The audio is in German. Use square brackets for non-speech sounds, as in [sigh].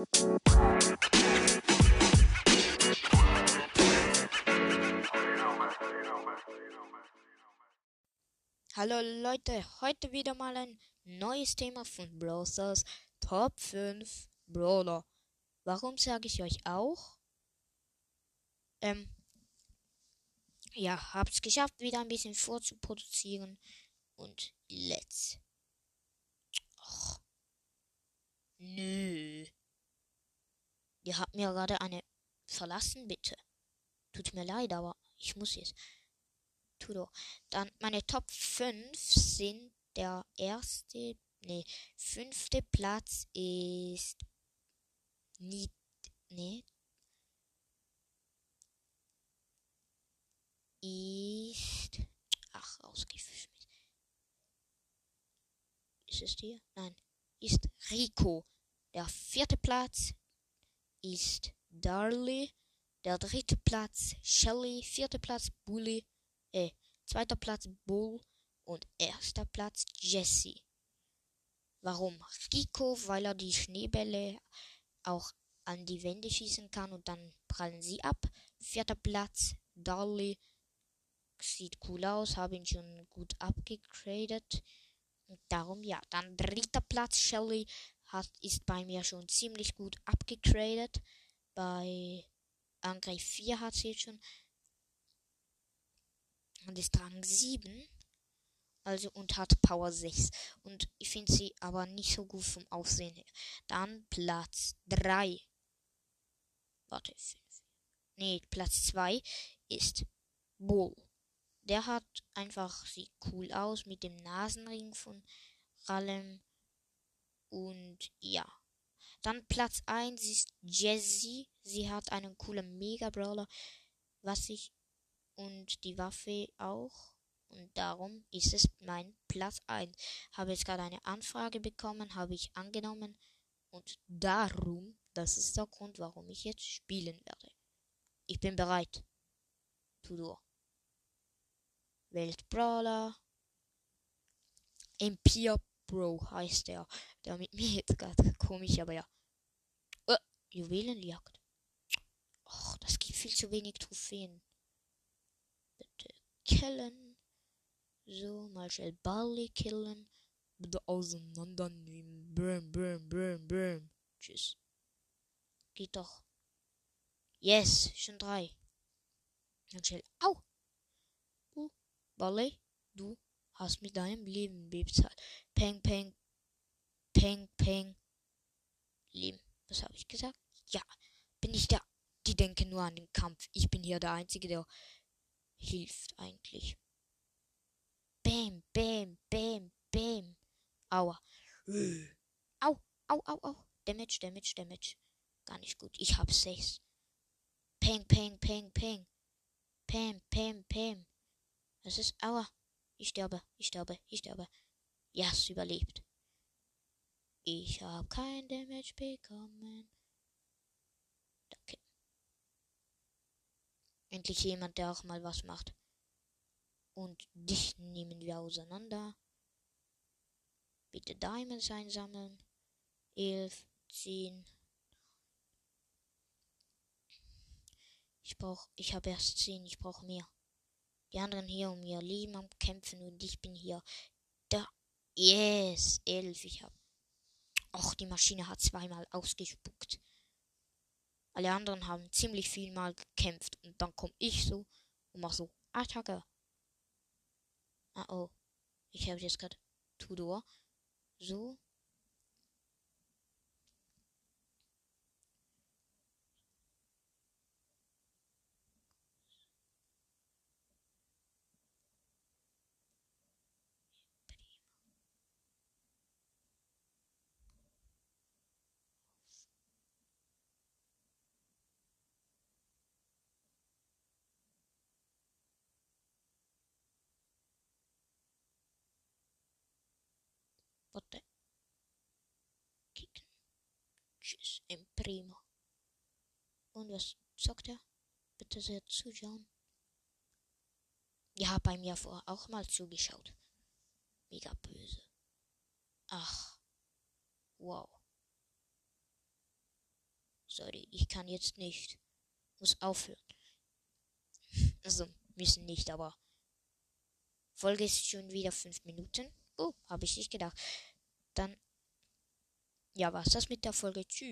Hallo Leute, heute wieder mal ein neues Thema von Brawl Stars Top 5 Brawler. Warum sage ich euch auch? Ähm, ja, hab's geschafft, wieder ein bisschen vorzuproduzieren und let's. Och. Nö. Ihr habt mir gerade eine verlassen, bitte. Tut mir leid, aber ich muss jetzt. Tudo. Dann meine Top 5 sind der erste, nee, fünfte Platz ist nicht, nee, ist, ach, rausgeschmissen. Ist es hier? Nein, ist Rico. Der vierte Platz ist Darley. Der dritte Platz Shelly. Vierter Platz Bully. Äh, zweiter Platz Bull. Und erster Platz Jesse. Warum? Rico, weil er die Schneebälle auch an die Wände schießen kann und dann prallen sie ab. Vierter Platz Darley. Sieht cool aus, habe ihn schon gut abgegradet. Und darum ja. Dann dritter Platz Shelly hat, ist bei mir schon ziemlich gut abgegradet. Bei Angriff 4 hat sie schon. Und ist Rang 7. Also und hat Power 6. Und ich finde sie aber nicht so gut vom Aussehen her. Dann Platz 3. Warte, 5. Nee, Platz 2 ist Bull. Der hat einfach, sieht cool aus mit dem Nasenring von Rallem. Und ja. Dann Platz 1 ist Jessie. Sie hat einen coolen Mega-Brawler. Was ich. Und die Waffe auch. Und darum ist es mein Platz 1. Habe jetzt gerade eine Anfrage bekommen, habe ich angenommen. Und darum, das ist der Grund, warum ich jetzt spielen werde. Ich bin bereit. Tudor. Weltbrawler. Empire Bro heißt der. Der mit mir jetzt gerade [laughs] komisch, aber ja. Oh, Juwelenjagd. Och, das gibt viel zu wenig Trophäen. Bitte killen. So, mal schnell Barley killen. Bitte auseinandernehmen. Bäm, bäm, bäm, bäm. Tschüss. Geht doch. Yes, schon drei. Dann schnell. Au! Du, Barley, du hast mit deinem Leben bezahlt. Peng, peng, peng, peng. Leben. Was habe ich gesagt? Ja, bin ich der. Die denken nur an den Kampf. Ich bin hier der Einzige, der hilft eigentlich. Bäm, bäm, bäm, bäm. Aua. Au, au, au, au. Damage, Damage, Damage. Gar nicht gut. Ich hab sechs. Peng, peng, peng, peng. Pam, pam, pam. Das ist, aua. Ich sterbe, ich sterbe, ich sterbe. Ja, es überlebt. Ich hab kein Damage bekommen. Danke. Endlich jemand, der auch mal was macht. Und dich nehmen wir auseinander. Bitte Diamonds einsammeln. Elf, zehn. Ich brauch, ich habe erst zehn, ich brauche mehr. Die anderen hier um ihr Leben am Kämpfen und ich bin hier. Da. Yes, elf, ich hab. Och, die Maschine hat zweimal ausgespuckt. Alle anderen haben ziemlich viel mal gekämpft und dann komm ich so und mach so Attacke. Ah oh. Ich habe jetzt gerade Tudor. So. Warte. Kicken. Tschüss, im Primo. Und was sagt er? Bitte sehr zuschauen. Ja, bei mir vorher auch mal zugeschaut. Mega böse. Ach. Wow. Sorry, ich kann jetzt nicht. Muss aufhören. [laughs] Also, müssen nicht, aber. Folge ist schon wieder fünf Minuten. Oh, habe ich nicht gedacht. Dann. Ja, was das mit der Folge? Tschüss.